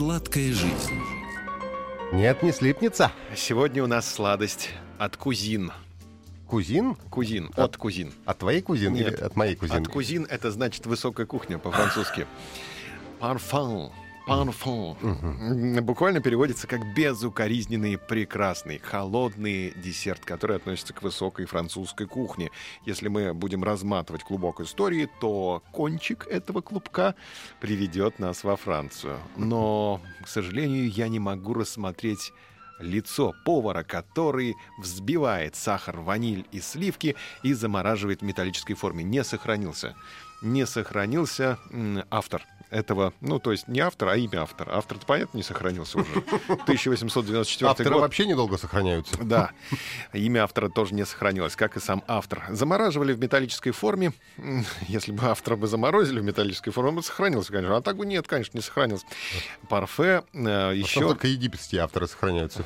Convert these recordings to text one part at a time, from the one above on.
Сладкая жизнь. Нет, не слипнется. Сегодня у нас сладость от кузин. Кузин? Кузин, от кузин. От твоей кузин Нет. или от моей кузины? От кузин это значит высокая кухня по-французски. Парфан. М, Буквально переводится как безукоризненный, прекрасный, холодный десерт, который относится к высокой французской кухне. Если мы будем разматывать клубок истории, то кончик этого клубка приведет нас во Францию. Но, к сожалению, я не могу рассмотреть лицо повара, который взбивает сахар, ваниль и сливки и замораживает в металлической форме. Не сохранился. Не сохранился автор этого, ну, то есть не автор, а имя автора. Автор-то, понятно, не сохранился уже. 1894 Авторы год. вообще недолго сохраняются. Да, имя автора тоже не сохранилось, как и сам автор. Замораживали в металлической форме. Если бы автора бы заморозили в металлической форме, он бы сохранился, конечно. А так бы нет, конечно, не сохранился. Парфе э, Еще... еще только египетские авторы сохраняются.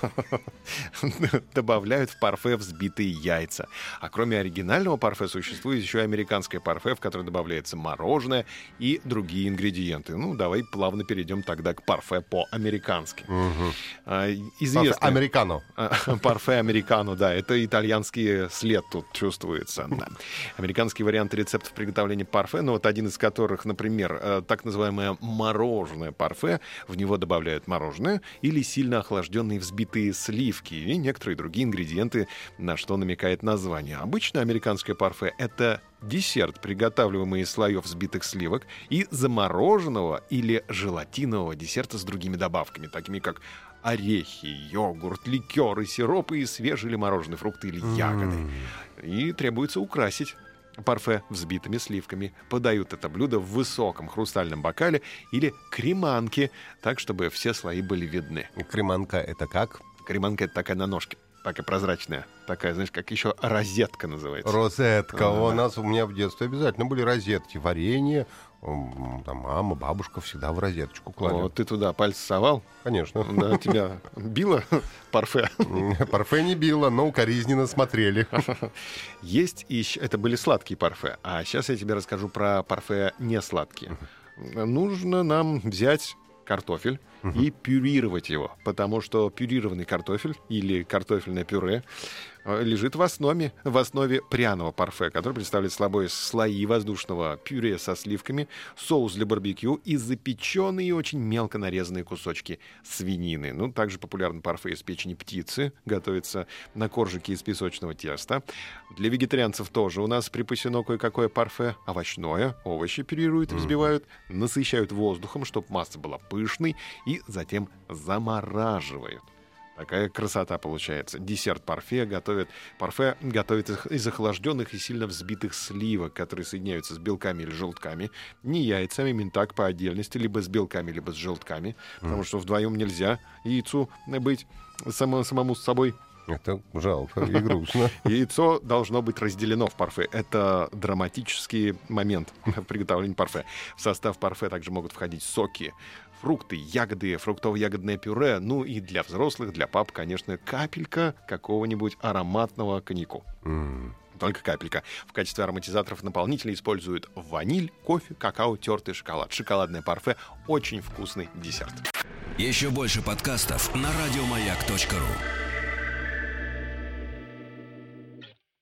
добавляют в парфе взбитые яйца. А кроме оригинального парфе существует еще и американское парфе, в которое добавляется мороженое и другие ингредиенты. Ну, давай плавно перейдем тогда к парфе по-американски. Мгм. А, Парфе Известно. Американо. А, Парфе американо, да, это итальянский след тут чувствуется. да. Американские варианты рецептов приготовления парфе, ну вот один из которых, например, э, так называемое мороженое парфе, в него добавляют мороженое или сильно охлажденные взбитые сливки и некоторые другие ингредиенты, на что намекает название. Обычно американское парфе — это десерт, приготавливаемый из слоев взбитых сливок и замороженного или желатинового десерта с другими добавками, такими как орехи, йогурт, ликеры, сиропы и свежие или мороженые фрукты или ягоды. И требуется украсить парфе взбитыми сливками. Подают это блюдо в высоком хрустальном бокале или креманке, так, чтобы все слои были видны. Креманка это как? Креманка — это такая на ножке, такая прозрачная, такая, знаешь, как еще розетка называется. Розетка. Ага. У нас, у меня в детстве обязательно были розетки. Варенье. Там мама, бабушка всегда в розеточку клали. Вот ты туда пальцы совал, Конечно. да, тебя било парфе. Парфе не било, но укоризненно смотрели. Есть щ- это были сладкие парфе, а сейчас я тебе расскажу про парфе не сладкие. Нужно нам взять картофель и пюрировать его, потому что пюрированный картофель или картофельное пюре лежит в основе, в основе пряного парфе, который представляет собой слои воздушного пюре со сливками, соус для барбекю и запеченные очень мелко нарезанные кусочки свинины. Ну, также популярен парфе из печени птицы, готовится на коржике из песочного теста. Для вегетарианцев тоже у нас припасено кое-какое парфе овощное. Овощи пюрируют и взбивают, насыщают воздухом, чтобы масса была пышной, и затем замораживают. Такая красота получается. Десерт парфе готовят. Парфе готовят из- охлажденных и сильно взбитых сливок, которые соединяются с белками или желтками. Не яйцами, именно так по отдельности, либо с белками, либо с желтками. Потому что вдвоем нельзя яйцу быть само- самому с собой. Это жалко и грустно. Яйцо должно быть разделено в парфе. Это драматический момент в приготовлении парфе. В состав парфе также могут входить соки, фрукты, ягоды, фруктово-ягодное пюре. Ну и для взрослых, для пап, конечно, капелька какого-нибудь ароматного коньяку. М. Только капелька. В качестве ароматизаторов наполнителей используют ваниль, кофе, какао, тертый шоколад. Шоколадное парфе – очень вкусный десерт. Еще больше подкастов на радиомаяк.ру.